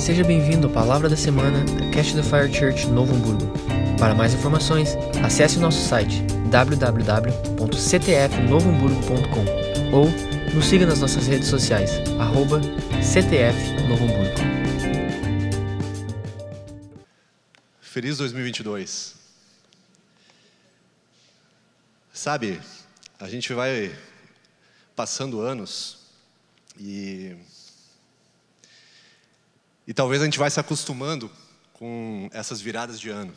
Seja bem-vindo à Palavra da Semana da Cash the Fire Church Novo Hamburgo. Para mais informações, acesse o nosso site www.ctfnovohamburgo.com ou nos siga nas nossas redes sociais, arroba. Feliz 2022. Sabe, a gente vai passando anos e e talvez a gente vai se acostumando com essas viradas de ano.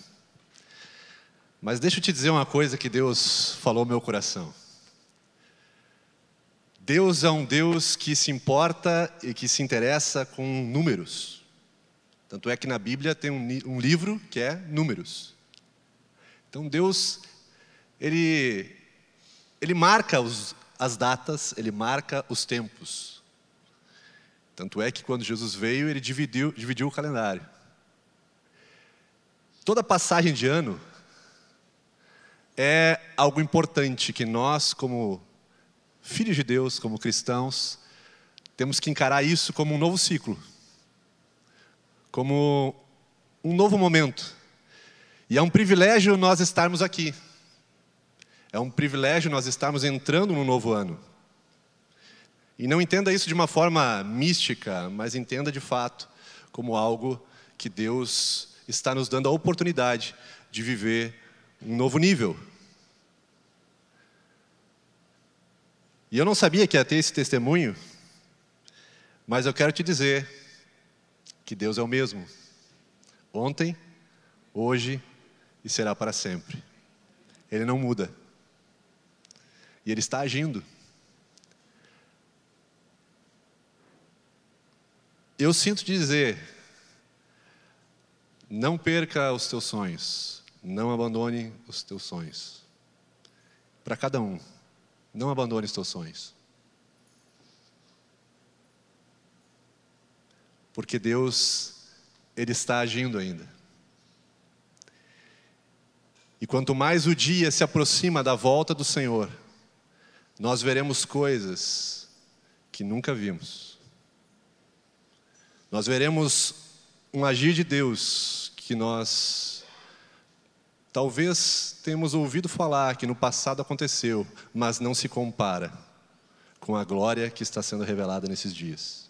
Mas deixa eu te dizer uma coisa que Deus falou no meu coração. Deus é um Deus que se importa e que se interessa com números. Tanto é que na Bíblia tem um, um livro que é Números. Então Deus, Ele, ele marca os, as datas, Ele marca os tempos. Tanto é que quando Jesus veio, ele dividiu, dividiu o calendário. Toda passagem de ano é algo importante que nós, como filhos de Deus, como cristãos, temos que encarar isso como um novo ciclo, como um novo momento. E é um privilégio nós estarmos aqui. É um privilégio nós estarmos entrando no novo ano. E não entenda isso de uma forma mística, mas entenda de fato como algo que Deus está nos dando a oportunidade de viver um novo nível. E eu não sabia que ia ter esse testemunho, mas eu quero te dizer que Deus é o mesmo. Ontem, hoje e será para sempre. Ele não muda. E Ele está agindo. Eu sinto dizer, não perca os teus sonhos, não abandone os teus sonhos. Para cada um, não abandone os teus sonhos. Porque Deus, Ele está agindo ainda. E quanto mais o dia se aproxima da volta do Senhor, nós veremos coisas que nunca vimos. Nós veremos um agir de Deus que nós talvez temos ouvido falar que no passado aconteceu, mas não se compara com a glória que está sendo revelada nesses dias.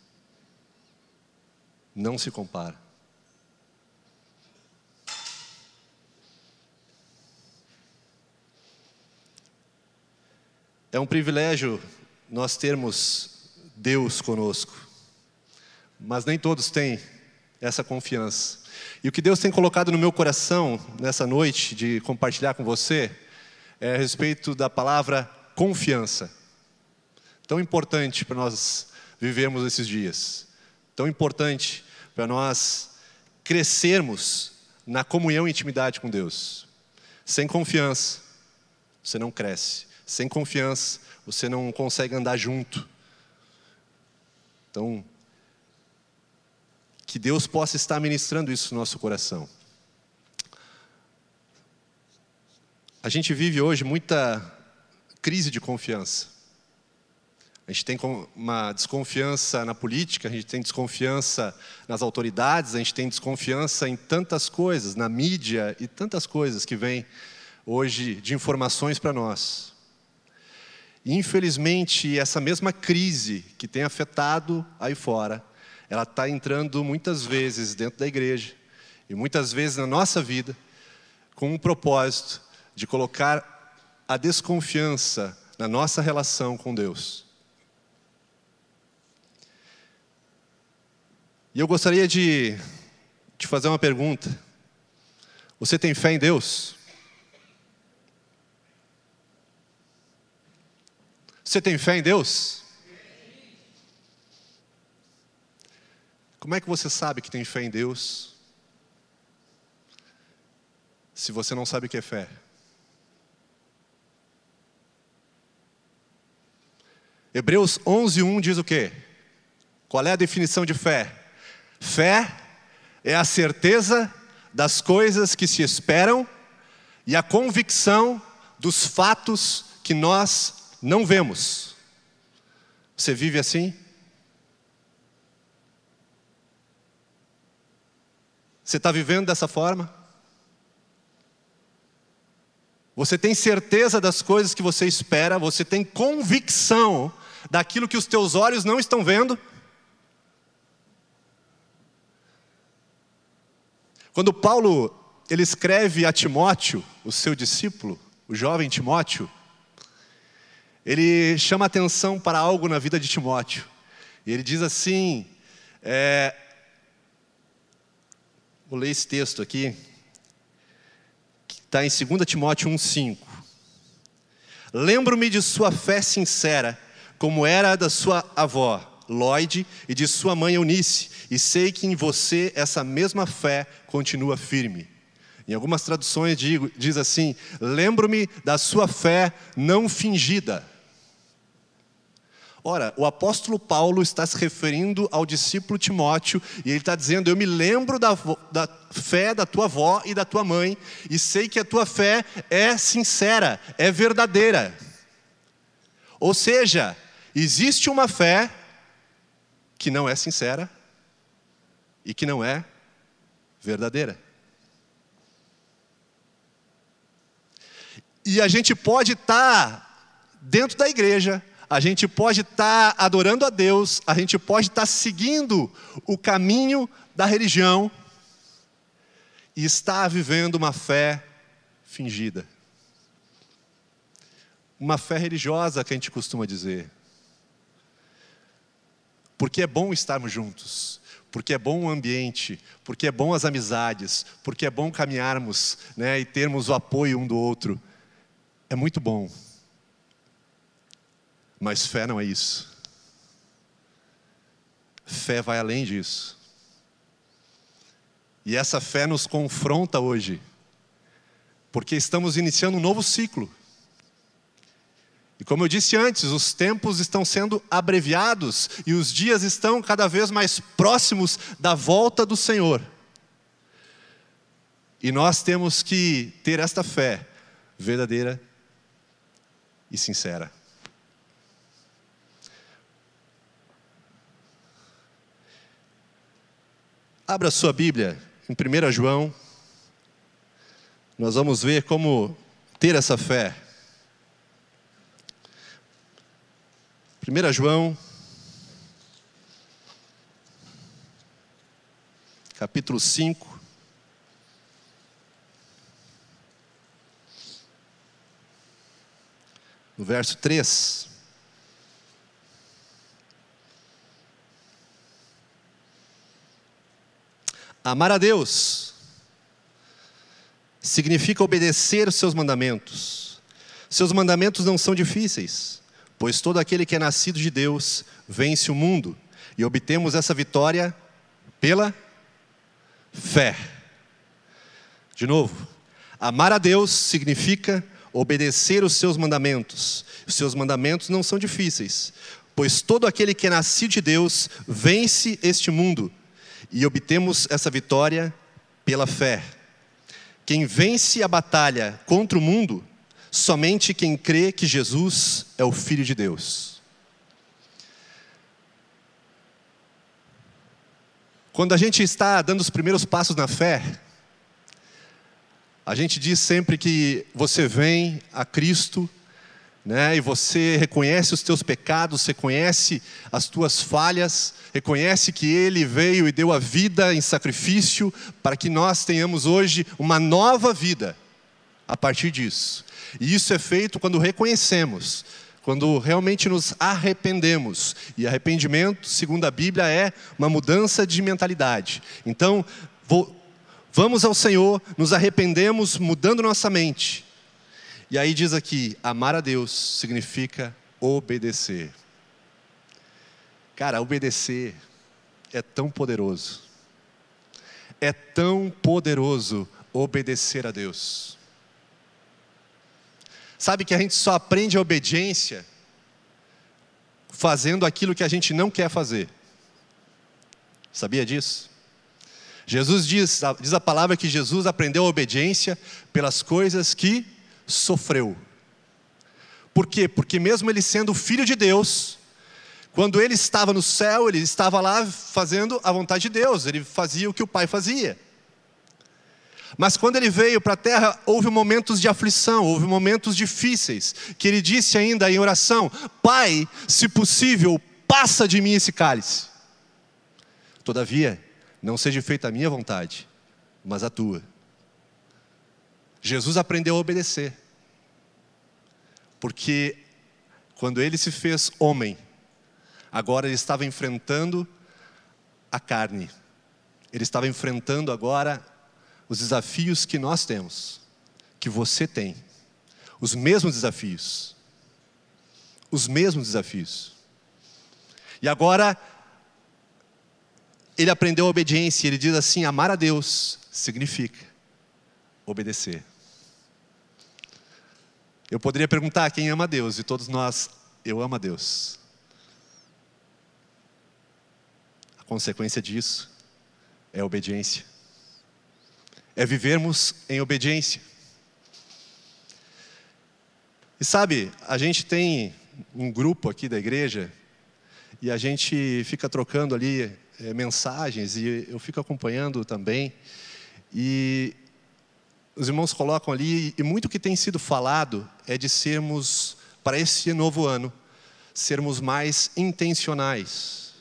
Não se compara. É um privilégio nós termos Deus conosco mas nem todos têm essa confiança. E o que Deus tem colocado no meu coração nessa noite de compartilhar com você é a respeito da palavra confiança. Tão importante para nós vivermos esses dias. Tão importante para nós crescermos na comunhão e intimidade com Deus. Sem confiança, você não cresce. Sem confiança, você não consegue andar junto. Então, que Deus possa estar ministrando isso no nosso coração. A gente vive hoje muita crise de confiança. A gente tem uma desconfiança na política, a gente tem desconfiança nas autoridades, a gente tem desconfiança em tantas coisas, na mídia e tantas coisas que vêm hoje de informações para nós. E, infelizmente, essa mesma crise que tem afetado aí fora, ela está entrando muitas vezes dentro da igreja e muitas vezes na nossa vida com um propósito de colocar a desconfiança na nossa relação com Deus. E eu gostaria de te fazer uma pergunta. Você tem fé em Deus? Você tem fé em Deus? Como é que você sabe que tem fé em Deus? Se você não sabe o que é fé. Hebreus 11:1 diz o quê? Qual é a definição de fé? Fé é a certeza das coisas que se esperam e a convicção dos fatos que nós não vemos. Você vive assim? Você está vivendo dessa forma? Você tem certeza das coisas que você espera, você tem convicção daquilo que os teus olhos não estão vendo? Quando Paulo ele escreve a Timóteo, o seu discípulo, o jovem Timóteo, ele chama atenção para algo na vida de Timóteo. E ele diz assim: é, vou ler esse texto aqui, que está em 2 Timóteo 1,5. Lembro-me de sua fé sincera, como era a da sua avó, Lloyd, e de sua mãe Eunice, e sei que em você essa mesma fé continua firme. Em algumas traduções digo, diz assim: lembro-me da sua fé não fingida. Ora, o apóstolo Paulo está se referindo ao discípulo Timóteo e ele está dizendo: Eu me lembro da, da, fé da tua avó e da tua mãe, e sei que a tua fé é sincera, é verdadeira. Ou seja, existe uma fé que não é sincera e que não é verdadeira. E a gente pode estar tá dentro da igreja, a gente pode estar tá adorando a Deus, a gente pode estar tá seguindo o caminho da religião e estar vivendo uma fé fingida. Uma fé religiosa que a gente costuma dizer. Porque é bom estarmos juntos, porque é bom o ambiente, porque é bom as amizades, porque é bom caminharmos né, e termos o apoio um do outro. É muito bom. Mas fé não é isso. Fé vai além disso. E essa fé nos confronta hoje, porque estamos iniciando um novo ciclo. E como eu disse antes, os tempos estão sendo abreviados e os dias estão cada vez mais próximos da volta do Senhor. E nós temos que ter esta fé verdadeira e sincera. Abra sua Bíblia em 1 João. Nós vamos ver como ter essa fé. 1 João, capítulo 5. No verso 3. Amar a Deus significa obedecer os seus mandamentos. Seus mandamentos não são difíceis, pois todo aquele que é nascido de Deus vence o mundo, e obtemos essa vitória pela fé. De novo, amar a Deus significa obedecer os seus mandamentos. Os seus mandamentos não são difíceis, pois todo aquele que é nascido de Deus vence este mundo e obtemos essa vitória pela fé. Quem vence a batalha contra o mundo, somente quem crê que Jesus é o Filho de Deus. Quando a gente está dando os primeiros passos na fé, a gente diz sempre que você vem a Cristo né? E você reconhece os teus pecados, reconhece as tuas falhas, reconhece que Ele veio e deu a vida em sacrifício para que nós tenhamos hoje uma nova vida a partir disso. E isso é feito quando reconhecemos, quando realmente nos arrependemos. E arrependimento, segundo a Bíblia, é uma mudança de mentalidade. Então, vou, vamos ao Senhor, nos arrependemos, mudando nossa mente e aí diz aqui: amar a Deus significa obedecer. Cara, obedecer é tão poderoso. É tão poderoso obedecer a Deus. Sabe que a gente só aprende a obediência fazendo aquilo que a gente não quer fazer. Sabia disso? Jesus diz, diz a palavra que Jesus aprendeu a obediência pelas coisas que sofreu. Por quê? Porque mesmo ele sendo filho de Deus, quando ele estava no céu, ele estava lá fazendo a vontade de Deus, ele fazia o que o pai fazia. Mas quando ele veio para a terra, houve momentos de aflição, houve momentos difíceis, que ele disse ainda em oração: Pai, se possível, passa de mim esse cálice. Todavia, não seja feita a minha vontade, mas a tua. Jesus aprendeu a obedecer, porque quando ele se fez homem, agora ele estava enfrentando a carne, ele estava enfrentando agora os desafios que nós temos, que você tem, os mesmos desafios. Os mesmos desafios. E agora, ele aprendeu a obediência, ele diz assim: amar a Deus significa obedecer. Eu poderia perguntar quem ama Deus, e todos nós, eu amo a Deus. A consequência disso é a obediência é vivermos em obediência. E sabe, a gente tem um grupo aqui da igreja e a gente fica trocando ali é, mensagens e eu fico acompanhando também. E os irmãos colocam ali, e muito que tem sido falado é de sermos, para esse novo ano, sermos mais intencionais,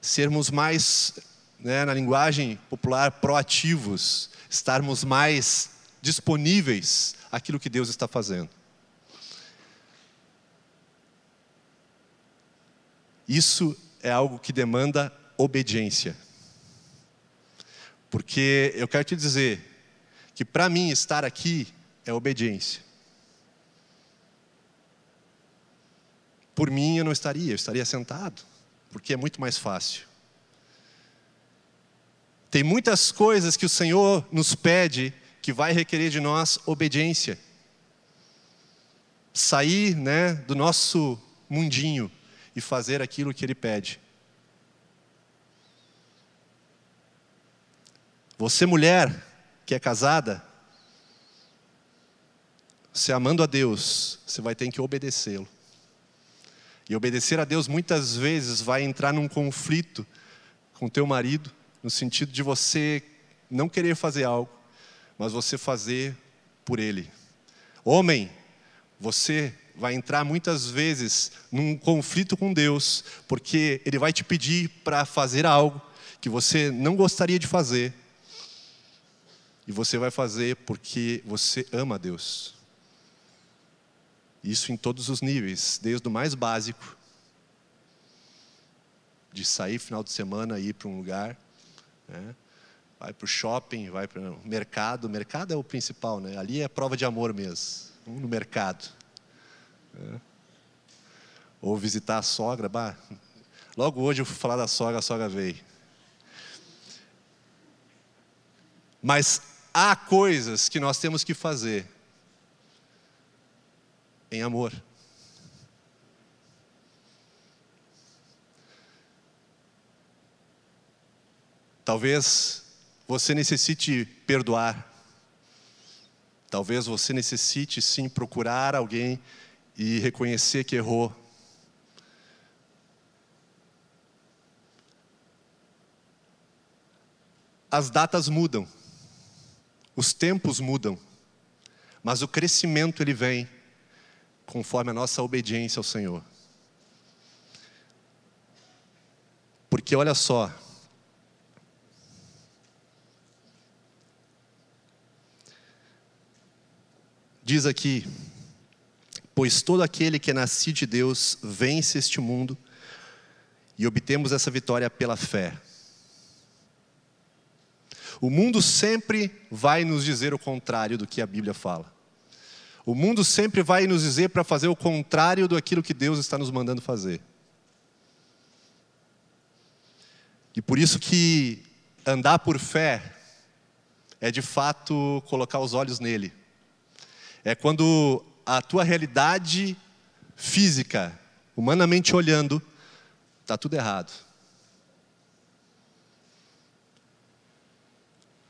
sermos mais né, na linguagem popular, proativos, estarmos mais disponíveis àquilo que Deus está fazendo. Isso é algo que demanda obediência. Porque eu quero te dizer que para mim estar aqui é obediência. Por mim eu não estaria, eu estaria sentado, porque é muito mais fácil. Tem muitas coisas que o Senhor nos pede que vai requerer de nós obediência. Sair, né, do nosso mundinho e fazer aquilo que ele pede. Você mulher que é casada, se amando a Deus, você vai ter que obedecê-lo. E obedecer a Deus muitas vezes vai entrar num conflito com teu marido, no sentido de você não querer fazer algo, mas você fazer por ele. Homem, você vai entrar muitas vezes num conflito com Deus, porque ele vai te pedir para fazer algo que você não gostaria de fazer. E você vai fazer porque você ama a Deus. Isso em todos os níveis, desde o mais básico, de sair final de semana e ir para um lugar, né? Vai para o shopping, vai para o mercado. O mercado é o principal, né? Ali é prova de amor mesmo. Um no mercado. Né? Ou visitar a sogra. Bah, logo hoje eu fui falar da sogra, a sogra veio. Mas há coisas que nós temos que fazer em amor. Talvez você necessite perdoar. Talvez você necessite sim procurar alguém e reconhecer que errou. As datas mudam, os tempos mudam, mas o crescimento ele vem conforme a nossa obediência ao Senhor. Porque olha só, Diz aqui: Pois todo aquele que é nascido de Deus vence este mundo e obtemos essa vitória pela fé. O mundo sempre vai nos dizer o contrário do que a Bíblia fala. O mundo sempre vai nos dizer para fazer o contrário daquilo que Deus está nos mandando fazer. E por isso que andar por fé é de fato colocar os olhos nele é quando a tua realidade física, humanamente olhando, está tudo errado.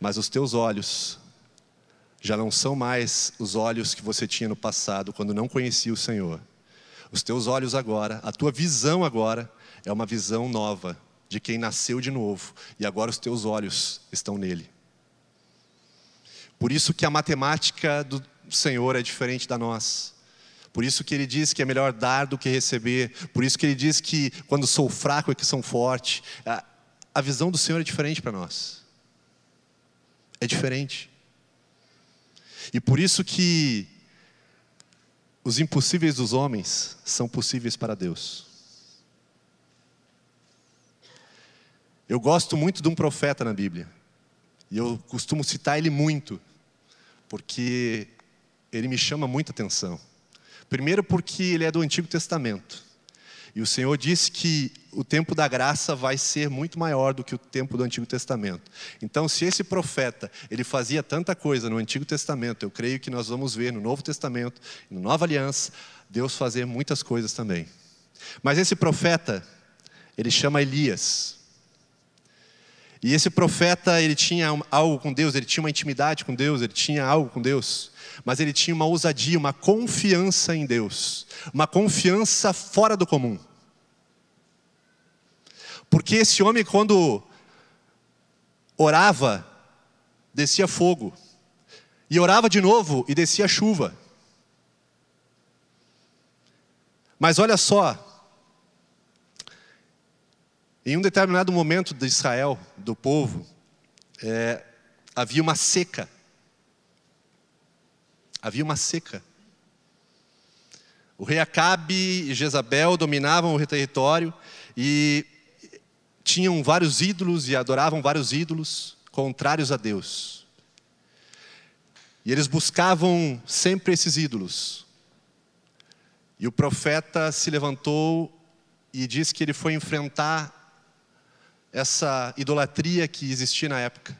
Mas os teus olhos já não são mais os olhos que você tinha no passado, quando não conhecia o Senhor. Os teus olhos agora, a tua visão agora, é uma visão nova de quem nasceu de novo, e agora os teus olhos estão nele. Por isso que a matemática do Senhor é diferente da nossa. Por isso que ele diz que é melhor dar do que receber. Por isso que ele diz que quando sou fraco é que sou forte. A, visão do Senhor é diferente para nós. É diferente. E por isso que os impossíveis dos homens são possíveis para Deus. Eu gosto muito de um profeta na Bíblia. E eu costumo citar ele muito, porque ele me chama muita atenção. Primeiro, porque ele é do Antigo Testamento. E o Senhor disse que o tempo da graça vai ser muito maior do que o tempo do Antigo Testamento. Então, se esse profeta ele fazia tanta coisa no Antigo Testamento, eu creio que nós vamos ver no Novo Testamento, na Nova Aliança, Deus fazer muitas coisas também. Mas esse profeta, ele chama Elias. E esse profeta, ele tinha algo com Deus, ele tinha uma intimidade com Deus, ele tinha algo com Deus mas ele tinha uma ousadia, uma confiança em Deus, uma confiança fora do comum. Porque esse homem, quando orava, descia fogo, e orava de novo e descia chuva. Mas olha só, em um determinado momento de Israel, do povo, é, havia uma seca. Havia uma seca. O rei Acabe e Jezabel dominavam o território e tinham vários ídolos e adoravam vários ídolos contrários a Deus. E eles buscavam sempre esses ídolos. E o profeta se levantou e disse que ele foi enfrentar essa idolatria que existia na época.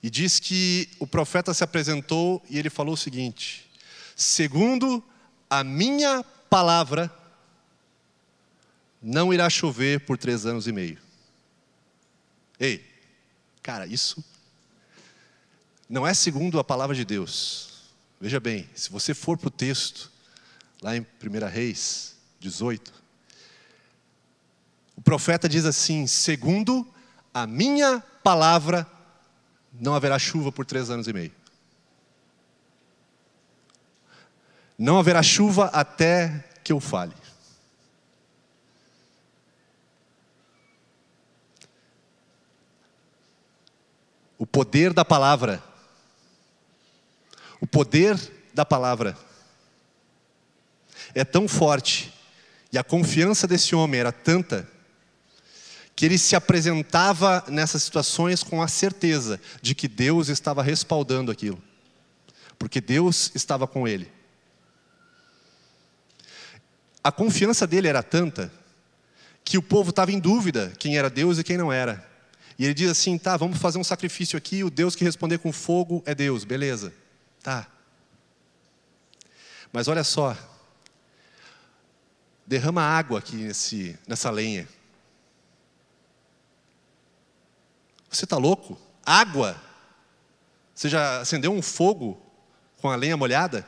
E diz que o profeta se apresentou e ele falou o seguinte: segundo a minha palavra, não irá chover por três anos e meio. Ei, cara, isso não é segundo a palavra de Deus. Veja bem, se você for para o texto, lá em 1 Reis 18, o profeta diz assim: segundo a minha palavra, não haverá chuva por três anos e meio. Não haverá chuva até que eu fale. O poder da palavra. O poder da palavra é tão forte e a confiança desse homem era tanta que ele se apresentava nessas situações com a certeza de que Deus estava respaldando aquilo, porque Deus estava com ele. A confiança dele era tanta que o povo estava em dúvida quem era Deus e quem não era. E ele diz assim: tá, vamos fazer um sacrifício aqui, o Deus que responder com fogo é Deus, beleza, tá. Mas olha só, derrama água aqui nesse, nessa lenha. Você está louco? Água? Você já acendeu um fogo com a lenha molhada?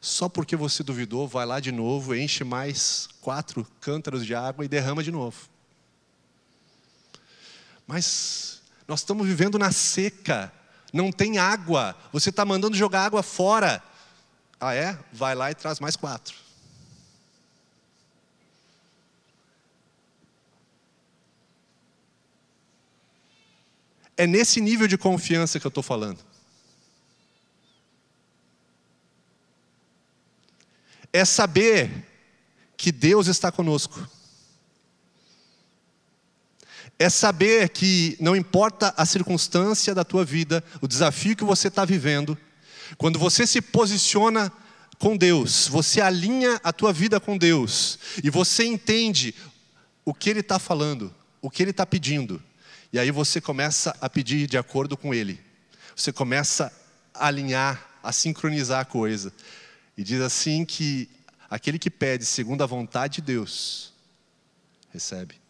Só porque você duvidou, vai lá de novo, enche mais quatro cântaros de água e derrama de novo. Mas nós estamos vivendo na seca, não tem água, você está mandando jogar água fora. Ah, é? Vai lá e traz mais quatro. É nesse nível de confiança que eu estou falando. É saber que Deus está conosco. É saber que não importa a circunstância da tua vida, o desafio que você está vivendo, quando você se posiciona com Deus, você alinha a tua vida com Deus, e você entende o que Ele está falando, o que Ele está pedindo, e aí você começa a pedir de acordo com ele. Você começa a alinhar, a sincronizar a coisa. E diz assim que aquele que pede segundo a vontade de Deus, recebe.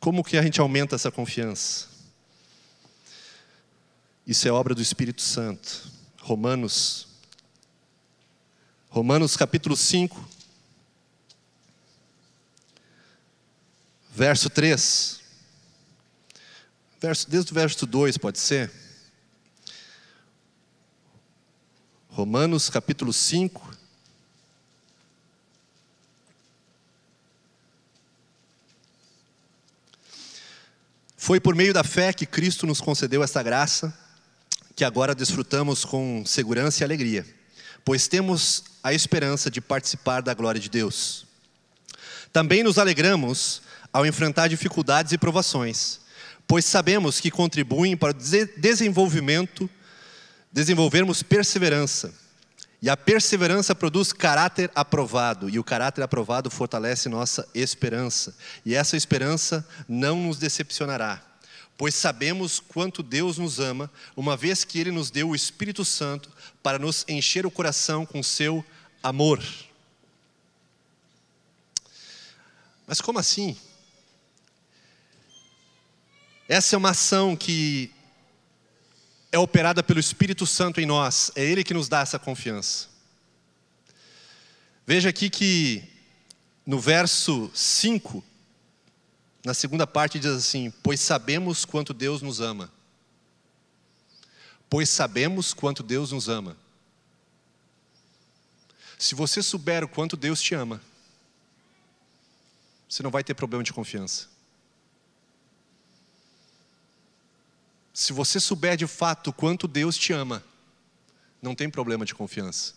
Como que a gente aumenta essa confiança? Isso é obra do Espírito Santo. Romanos Romanos capítulo 5. verso 3. Verso, desde o verso 2, pode ser? Romanos capítulo 5. Foi por meio da fé que Cristo nos concedeu esta graça, que agora desfrutamos com segurança e alegria, pois temos a esperança de participar da glória de Deus. Também nos alegramos ao enfrentar dificuldades e provações, pois sabemos que contribuem para o desenvolvimento, desenvolvermos perseverança. E a perseverança produz caráter aprovado, e o caráter aprovado fortalece nossa esperança. E essa esperança não nos decepcionará, pois sabemos quanto Deus nos ama, uma vez que Ele nos deu o Espírito Santo para nos encher o coração com seu amor. Mas como assim? Essa é uma ação que é operada pelo Espírito Santo em nós, é Ele que nos dá essa confiança. Veja aqui que no verso 5, na segunda parte diz assim: Pois sabemos quanto Deus nos ama. Pois sabemos quanto Deus nos ama. Se você souber o quanto Deus te ama, você não vai ter problema de confiança. Se você souber de fato quanto Deus te ama, não tem problema de confiança.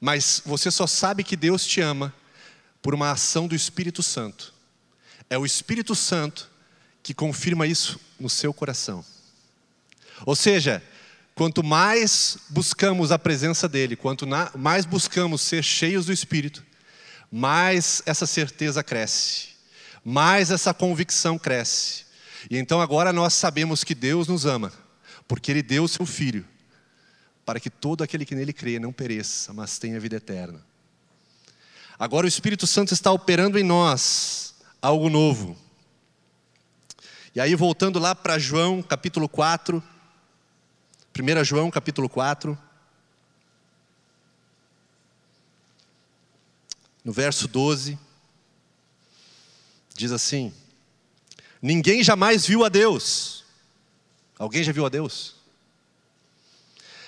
Mas você só sabe que Deus te ama por uma ação do Espírito Santo. É o Espírito Santo que confirma isso no seu coração. Ou seja, quanto mais buscamos a presença dEle, quanto mais buscamos ser cheios do Espírito, mais essa certeza cresce mais essa convicção cresce. E então agora nós sabemos que Deus nos ama, porque Ele deu o seu Filho, para que todo aquele que nele crê não pereça, mas tenha vida eterna. Agora o Espírito Santo está operando em nós algo novo. E aí, voltando lá para João capítulo 4, 1 João capítulo 4, no verso 12. Diz assim: Ninguém jamais viu a Deus. Alguém já viu a Deus?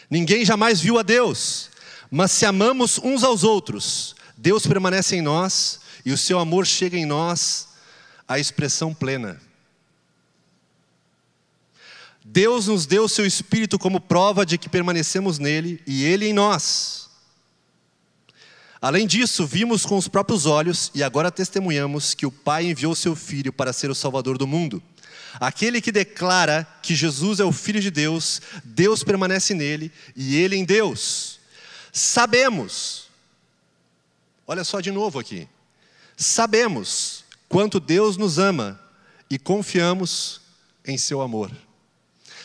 Ninguém jamais viu a Deus, mas se amamos uns aos outros, Deus permanece em nós e o seu amor chega em nós à expressão plena. Deus nos deu o seu Espírito como prova de que permanecemos nele e ele em nós. Além disso, vimos com os próprios olhos e agora testemunhamos que o Pai enviou seu Filho para ser o Salvador do mundo. Aquele que declara que Jesus é o Filho de Deus, Deus permanece nele e ele em Deus. Sabemos, olha só de novo aqui, sabemos quanto Deus nos ama e confiamos em seu amor.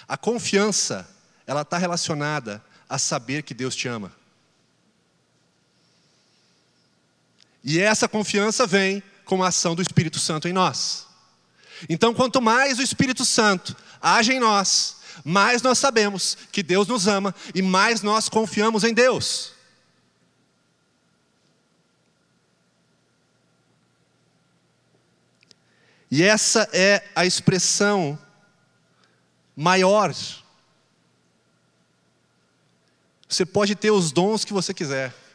A confiança, ela está relacionada a saber que Deus te ama. E essa confiança vem com a ação do Espírito Santo em nós. Então, quanto mais o Espírito Santo age em nós, mais nós sabemos que Deus nos ama e mais nós confiamos em Deus. E essa é a expressão maior. Você pode ter os dons que você quiser.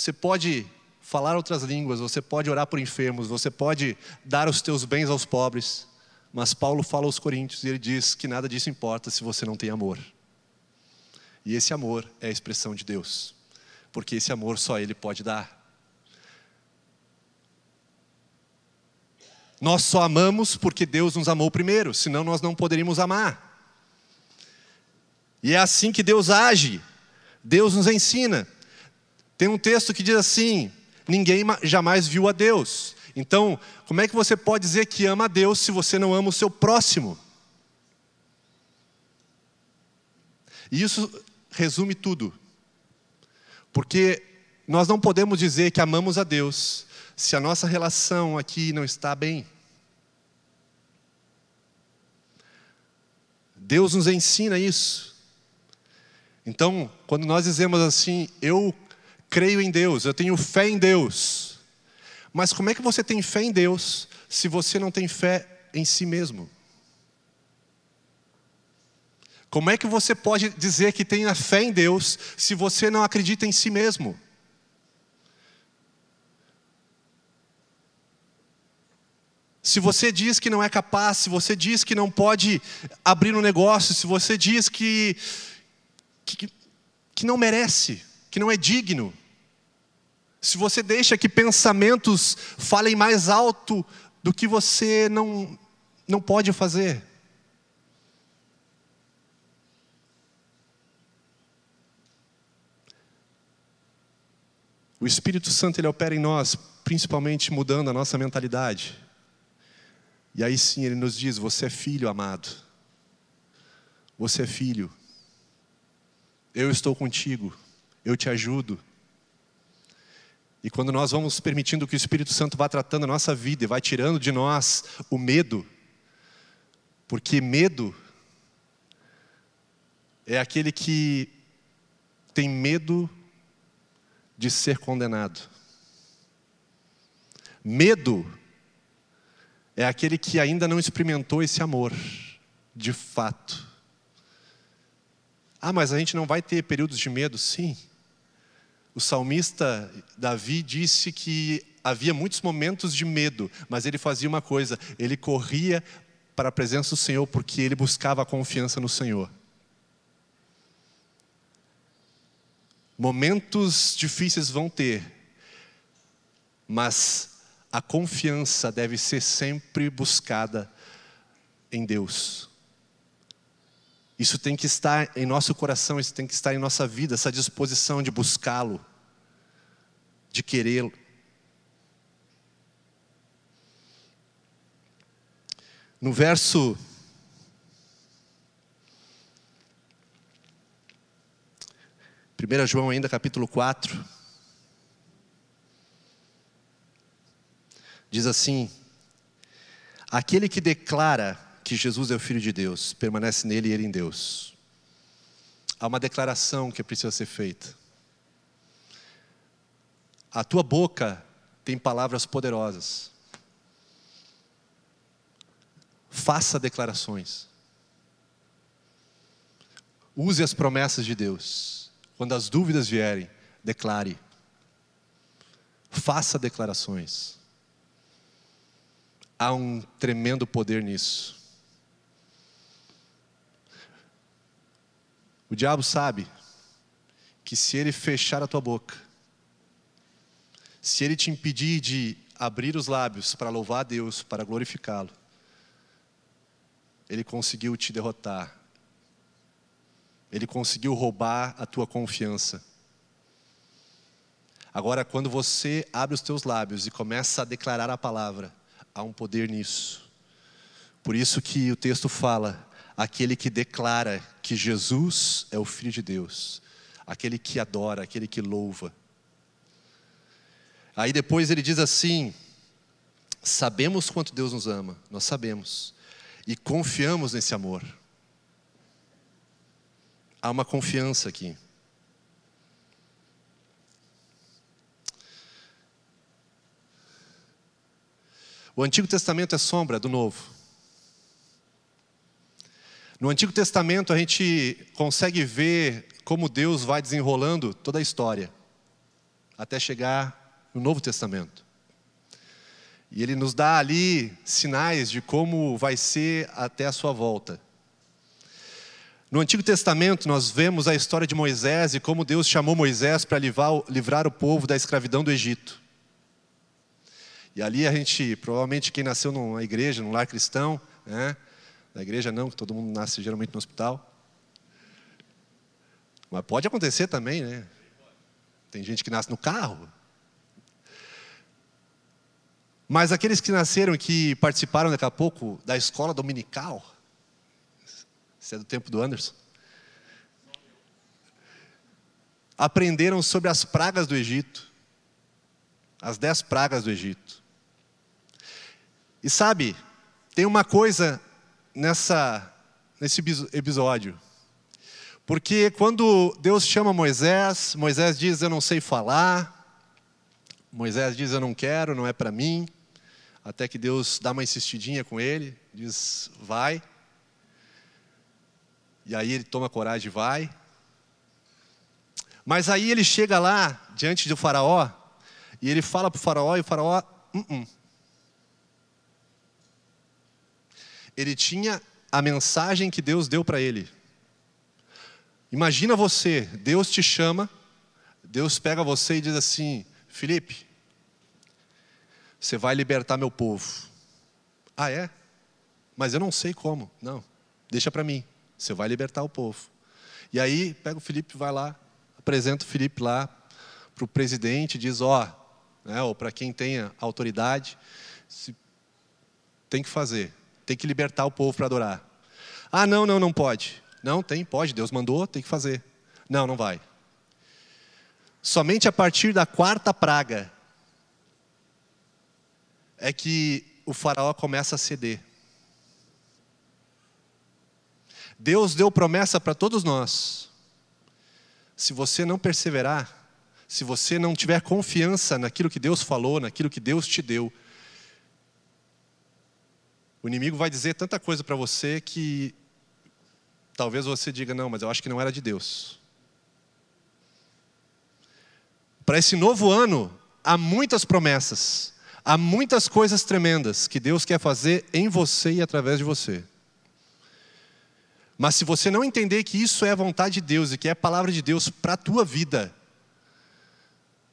Você pode falar outras línguas, você pode orar por enfermos, você pode dar os teus bens aos pobres. Mas Paulo fala aos Coríntios e ele diz que nada disso importa se você não tem amor. E esse amor é a expressão de Deus, porque esse amor só Ele pode dar. Nós só amamos porque Deus nos amou primeiro, senão nós não poderíamos amar. E é assim que Deus age, Deus nos ensina. Tem um texto que diz assim: ninguém jamais viu a Deus. Então, como é que você pode dizer que ama a Deus se você não ama o seu próximo? E isso resume tudo. Porque nós não podemos dizer que amamos a Deus se a nossa relação aqui não está bem. Deus nos ensina isso. Então, quando nós dizemos assim, eu creio em Deus, eu tenho fé em Deus. Mas como é que você tem fé em Deus se você não tem fé em si mesmo? Como é que você pode dizer que tenha fé em Deus se você não acredita em si mesmo? Se você diz que não é capaz, se você diz que não pode abrir um negócio, se você diz que, que, que não merece, que não é digno, se você deixa que pensamentos falem mais alto do que você não, não pode fazer, O Espírito Santo ele opera em nós, principalmente mudando a nossa mentalidade. E aí sim ele nos diz: Você é filho amado. Você é filho. Eu estou contigo. Eu te ajudo. E quando nós vamos permitindo que o Espírito Santo vá tratando a nossa vida e vai tirando de nós o medo, porque medo é aquele que tem medo de ser condenado. Medo é aquele que ainda não experimentou esse amor, de fato. Ah, mas a gente não vai ter períodos de medo? Sim. O salmista Davi disse que havia muitos momentos de medo, mas ele fazia uma coisa: ele corria para a presença do Senhor porque ele buscava a confiança no Senhor. Momentos difíceis vão ter, mas a confiança deve ser sempre buscada em Deus. Isso tem que estar em nosso coração, isso tem que estar em nossa vida, essa disposição de buscá-lo, de querê-lo. No verso 1 João ainda capítulo 4. Diz assim: Aquele que declara que Jesus é o Filho de Deus, permanece nele e ele em Deus. Há uma declaração que precisa ser feita. A tua boca tem palavras poderosas. Faça declarações. Use as promessas de Deus. Quando as dúvidas vierem, declare. Faça declarações. Há um tremendo poder nisso. O diabo sabe que se ele fechar a tua boca, se ele te impedir de abrir os lábios para louvar a Deus, para glorificá-lo, ele conseguiu te derrotar ele conseguiu roubar a tua confiança. Agora, quando você abre os teus lábios e começa a declarar a palavra, há um poder nisso. Por isso que o texto fala: aquele que declara que Jesus é o Filho de Deus, aquele que adora, aquele que louva. Aí depois ele diz assim: sabemos quanto Deus nos ama, nós sabemos, e confiamos nesse amor. Há uma confiança aqui. O Antigo Testamento é sombra do Novo. No Antigo Testamento a gente consegue ver como Deus vai desenrolando toda a história, até chegar no Novo Testamento. E ele nos dá ali sinais de como vai ser até a sua volta. No Antigo Testamento, nós vemos a história de Moisés e como Deus chamou Moisés para livrar o povo da escravidão do Egito. E ali a gente, provavelmente quem nasceu numa igreja, num lar cristão, né? Na igreja não, que todo mundo nasce geralmente no hospital. Mas pode acontecer também, né? Tem gente que nasce no carro. Mas aqueles que nasceram e que participaram daqui a pouco da escola dominical, se é do tempo do Anderson. Aprenderam sobre as pragas do Egito. As dez pragas do Egito. E sabe, tem uma coisa nessa, nesse episódio. Porque quando Deus chama Moisés, Moisés diz: Eu não sei falar. Moisés diz: Eu não quero, não é para mim. Até que Deus dá uma insistidinha com ele, diz: Vai. E aí ele toma coragem e vai. Mas aí ele chega lá, diante do Faraó, e ele fala para o Faraó, e o Faraó. Uh -uh. Ele tinha a mensagem que Deus deu para ele. Imagina você, Deus te chama, Deus pega você e diz assim: Felipe, você vai libertar meu povo. Ah, é? Mas eu não sei como. Não, deixa para mim. Você vai libertar o povo. E aí, pega o Felipe, vai lá, apresenta o Felipe lá para o presidente, diz: Ó, oh, né, ou para quem tenha autoridade, tem que fazer, tem que libertar o povo para adorar. Ah, não, não, não pode. Não, tem, pode, Deus mandou, tem que fazer. Não, não vai. Somente a partir da quarta praga é que o faraó começa a ceder. Deus deu promessa para todos nós. Se você não perseverar, se você não tiver confiança naquilo que Deus falou, naquilo que Deus te deu, o inimigo vai dizer tanta coisa para você que talvez você diga: não, mas eu acho que não era de Deus. Para esse novo ano, há muitas promessas, há muitas coisas tremendas que Deus quer fazer em você e através de você. Mas se você não entender que isso é a vontade de Deus e que é a palavra de Deus para a tua vida,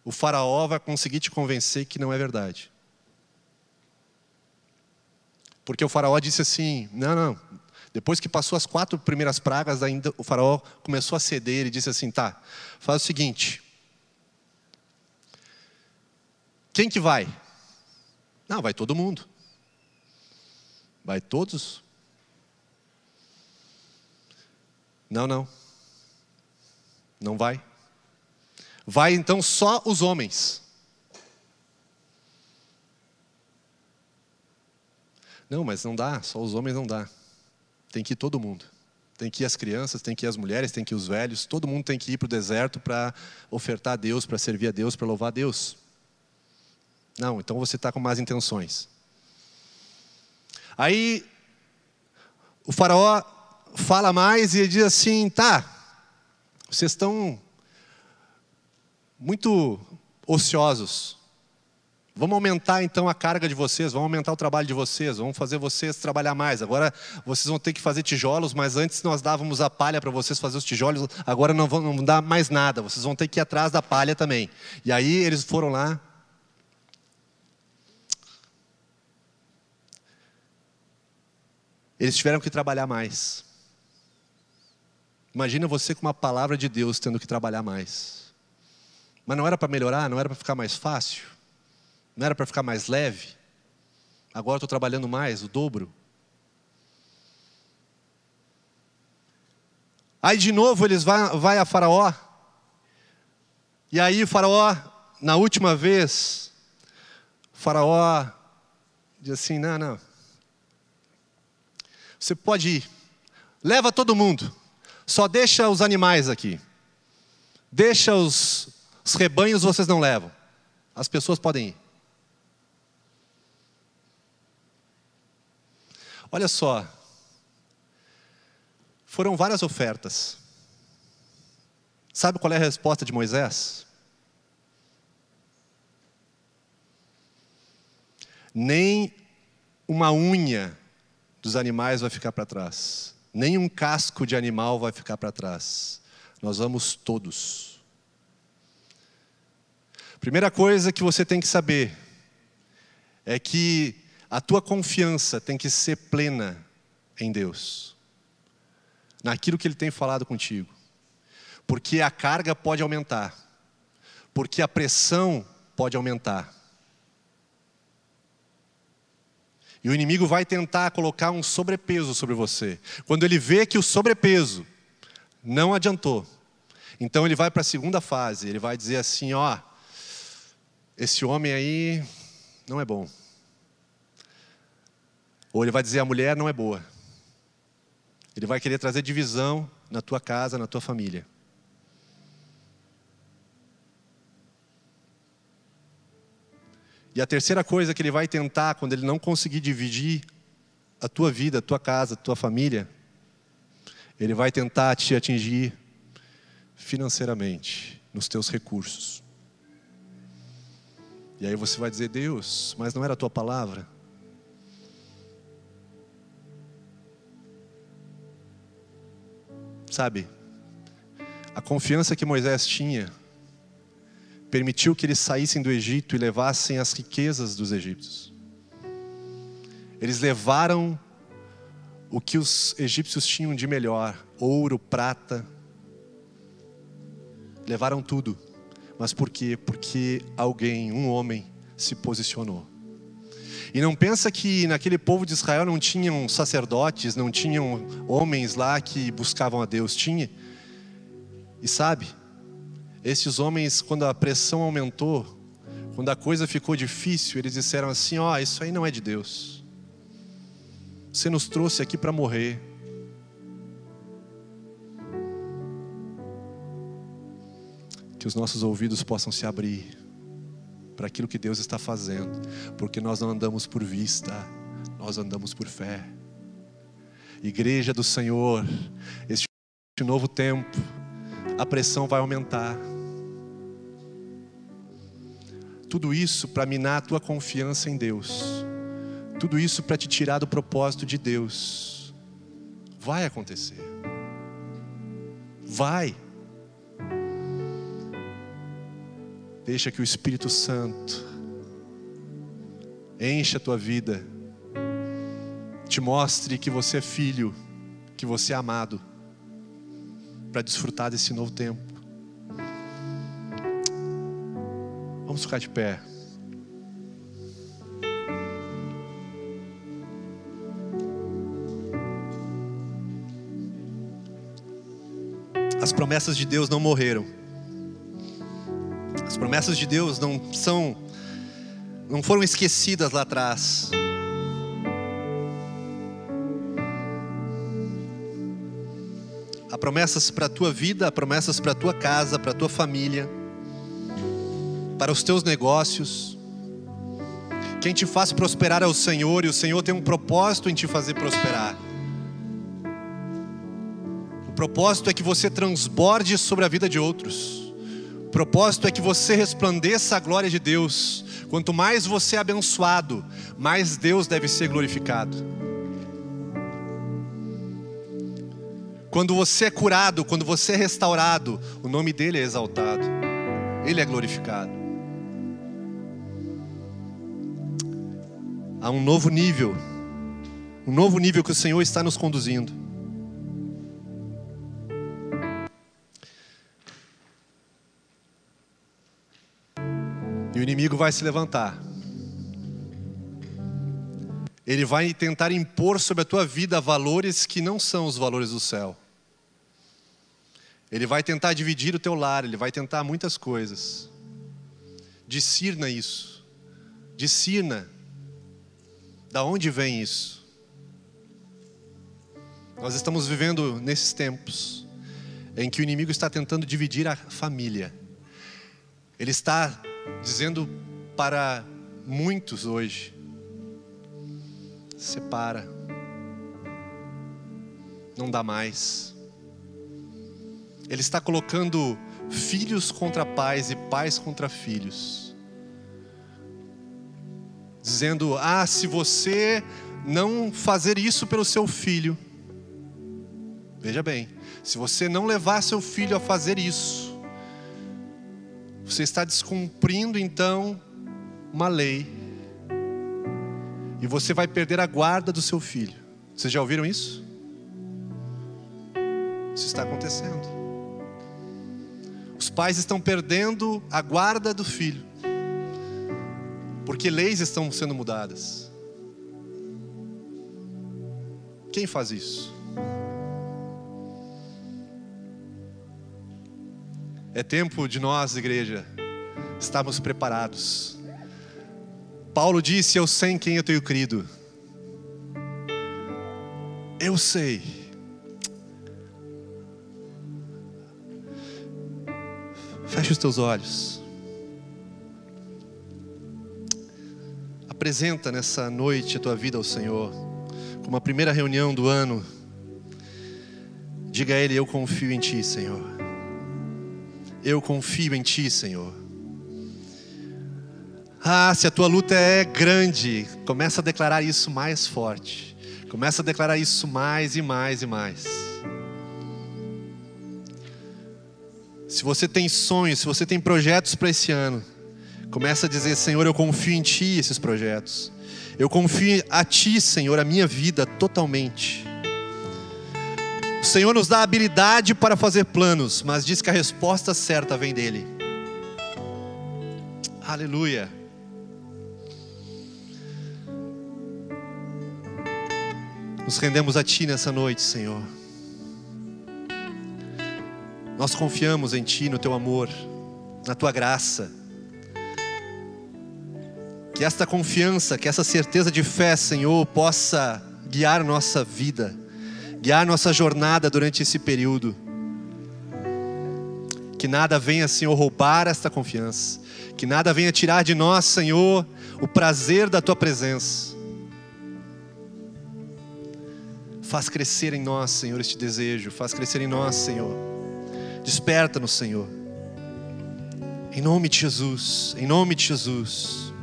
o faraó vai conseguir te convencer que não é verdade. Porque o faraó disse assim: não, não, depois que passou as quatro primeiras pragas, ainda o faraó começou a ceder e disse assim: tá, faz o seguinte. Quem que vai? Não, vai todo mundo. Vai todos? Não, não. Não vai. Vai então só os homens. Não, mas não dá, só os homens não dá. Tem que ir todo mundo. Tem que ir as crianças, tem que ir as mulheres, tem que ir os velhos, todo mundo tem que ir para o deserto para ofertar a Deus, para servir a Deus, para louvar a Deus. Não, então você está com más intenções. Aí o faraó fala mais e ele diz assim: tá, vocês estão muito ociosos. Vamos aumentar então a carga de vocês, vamos aumentar o trabalho de vocês, vamos fazer vocês trabalhar mais. Agora vocês vão ter que fazer tijolos, mas antes nós dávamos a palha para vocês fazer os tijolos, agora não vão não dar mais nada, vocês vão ter que ir atrás da palha também. E aí eles foram lá. Eles tiveram que trabalhar mais. Imagina você com uma palavra de Deus tendo que trabalhar mais. Mas não era para melhorar, não era para ficar mais fácil. Não era para ficar mais leve? Agora estou trabalhando mais, o dobro. Aí de novo eles vai, vai a Faraó. E aí o Faraó, na última vez, Faraó diz assim: não, não. Você pode ir. Leva todo mundo. Só deixa os animais aqui. Deixa os, os rebanhos vocês não levam. As pessoas podem ir. Olha só, foram várias ofertas. Sabe qual é a resposta de Moisés? Nem uma unha dos animais vai ficar para trás, nem um casco de animal vai ficar para trás. Nós vamos todos. Primeira coisa que você tem que saber é que a tua confiança tem que ser plena em Deus, naquilo que Ele tem falado contigo, porque a carga pode aumentar, porque a pressão pode aumentar. E o inimigo vai tentar colocar um sobrepeso sobre você. Quando ele vê que o sobrepeso não adiantou, então ele vai para a segunda fase. Ele vai dizer assim: ó, esse homem aí não é bom. Ou ele vai dizer a mulher não é boa. Ele vai querer trazer divisão na tua casa, na tua família. E a terceira coisa que ele vai tentar quando ele não conseguir dividir a tua vida, a tua casa, a tua família, ele vai tentar te atingir financeiramente, nos teus recursos. E aí você vai dizer: Deus, mas não era a tua palavra? Sabe, a confiança que Moisés tinha permitiu que eles saíssem do Egito e levassem as riquezas dos egípcios. Eles levaram o que os egípcios tinham de melhor: ouro, prata. Levaram tudo. Mas por quê? Porque alguém, um homem, se posicionou. E não pensa que naquele povo de Israel não tinham sacerdotes, não tinham homens lá que buscavam a Deus. Tinha. E sabe, esses homens, quando a pressão aumentou, quando a coisa ficou difícil, eles disseram assim: Ó, oh, isso aí não é de Deus. Você nos trouxe aqui para morrer. Que os nossos ouvidos possam se abrir para aquilo que Deus está fazendo, porque nós não andamos por vista, nós andamos por fé. Igreja do Senhor, este novo tempo, a pressão vai aumentar. Tudo isso para minar a tua confiança em Deus. Tudo isso para te tirar do propósito de Deus. Vai acontecer. Vai. Deixa que o Espírito Santo encha a tua vida. Te mostre que você é filho, que você é amado, para desfrutar desse novo tempo. Vamos ficar de pé. As promessas de Deus não morreram. As promessas de Deus não são não foram esquecidas lá atrás. Há promessas para a tua vida, há promessas para a tua casa, para a tua família, para os teus negócios. Quem te faz prosperar é o Senhor e o Senhor tem um propósito em te fazer prosperar propósito é que você transborde sobre a vida de outros. O propósito é que você resplandeça a glória de Deus. Quanto mais você é abençoado, mais Deus deve ser glorificado. Quando você é curado, quando você é restaurado, o nome dele é exaltado, ele é glorificado. Há um novo nível, um novo nível que o Senhor está nos conduzindo. Inimigo vai se levantar. Ele vai tentar impor sobre a tua vida valores que não são os valores do céu. Ele vai tentar dividir o teu lar, ele vai tentar muitas coisas. Discirna isso. Discirna. Da onde vem isso? Nós estamos vivendo nesses tempos em que o inimigo está tentando dividir a família. Ele está dizendo para muitos hoje: separa, não dá mais. Ele está colocando filhos contra pais e pais contra filhos, dizendo: ah, se você não fazer isso pelo seu filho, veja bem, se você não levar seu filho a fazer isso, você está descumprindo então uma lei. E você vai perder a guarda do seu filho. Vocês já ouviram isso? Isso está acontecendo. Os pais estão perdendo a guarda do filho. Porque leis estão sendo mudadas. Quem faz isso? É tempo de nós, igreja, estarmos preparados. Paulo disse: Eu sei em quem eu tenho crido. Eu sei. Feche os teus olhos. Apresenta nessa noite a tua vida ao Senhor, como a primeira reunião do ano. Diga a Ele: Eu confio em Ti, Senhor. Eu confio em Ti, Senhor. Ah, se a tua luta é grande, começa a declarar isso mais forte. Começa a declarar isso mais e mais e mais. Se você tem sonhos, se você tem projetos para esse ano, começa a dizer: Senhor, eu confio em Ti esses projetos. Eu confio a Ti, Senhor, a minha vida totalmente. O Senhor nos dá habilidade para fazer planos, mas diz que a resposta certa vem dEle. Aleluia. Nos rendemos a Ti nessa noite, Senhor. Nós confiamos em Ti, no Teu amor, na Tua graça. Que esta confiança, que essa certeza de fé, Senhor, possa guiar nossa vida, guiar nossa jornada durante esse período. Que nada venha, Senhor, roubar esta confiança. Que nada venha tirar de nós, Senhor, o prazer da Tua presença. Faz crescer em nós, Senhor, este desejo. Faz crescer em nós, Senhor. Desperta-nos, Senhor. Em nome de Jesus. Em nome de Jesus.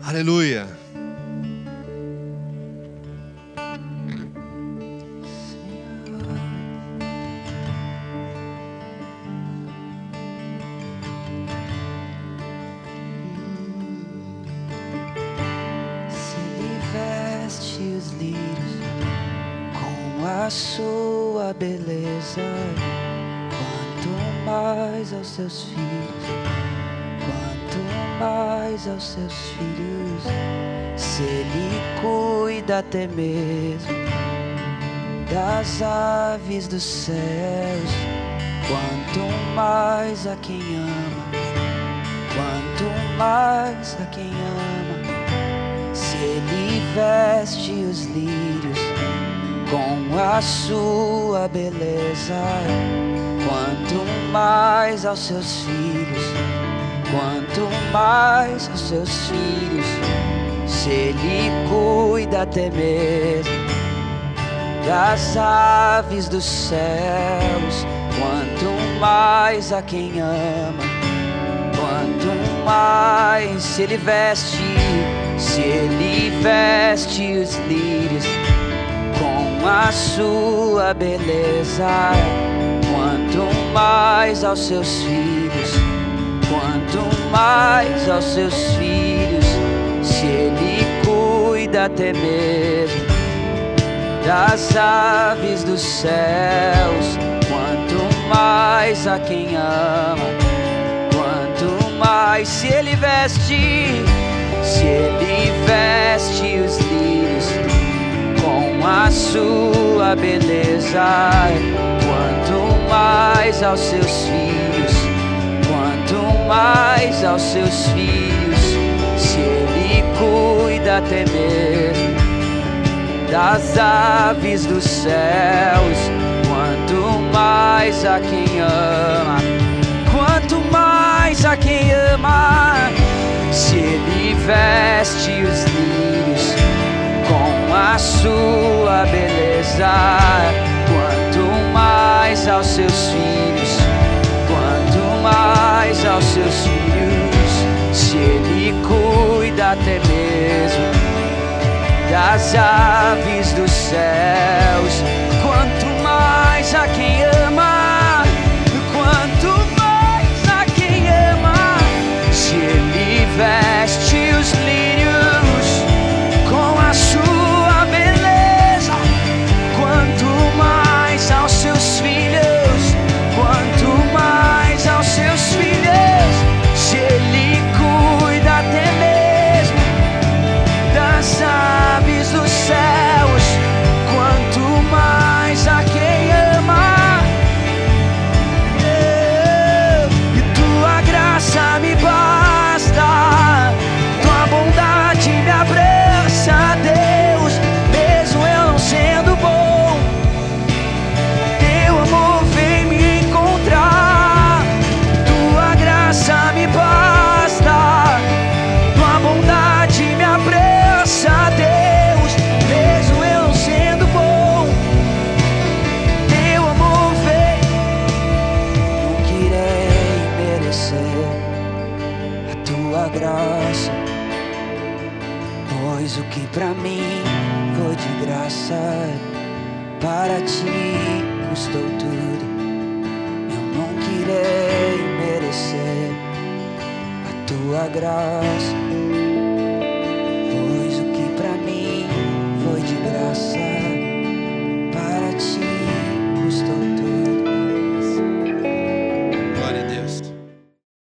Aleluia. Até mesmo das aves dos céus, quanto mais a quem ama, quanto mais a quem ama. Se ele veste os lírios com a sua beleza, quanto mais aos seus filhos, quanto mais aos seus filhos, ele cuida até mesmo das aves dos céus, quanto mais a quem ama, quanto mais se ele veste, se ele veste os lírios com a sua beleza, quanto mais aos seus filhos, quanto mais aos seus filhos, se ele até mesmo das aves dos céus, quanto mais a quem ama, quanto mais se ele veste, se ele veste os lírios com a sua beleza, quanto mais aos seus filhos, quanto mais aos seus filhos, cuida mesmo das aves dos céus, quanto mais a quem ama, quanto mais a quem ama, se ele veste os lírios com a sua beleza, quanto mais aos seus filhos, quanto mais aos seus filhos, cuida até mesmo das aves dos céus. Quanto mais a quem ama, quanto mais a quem ama, se ele veste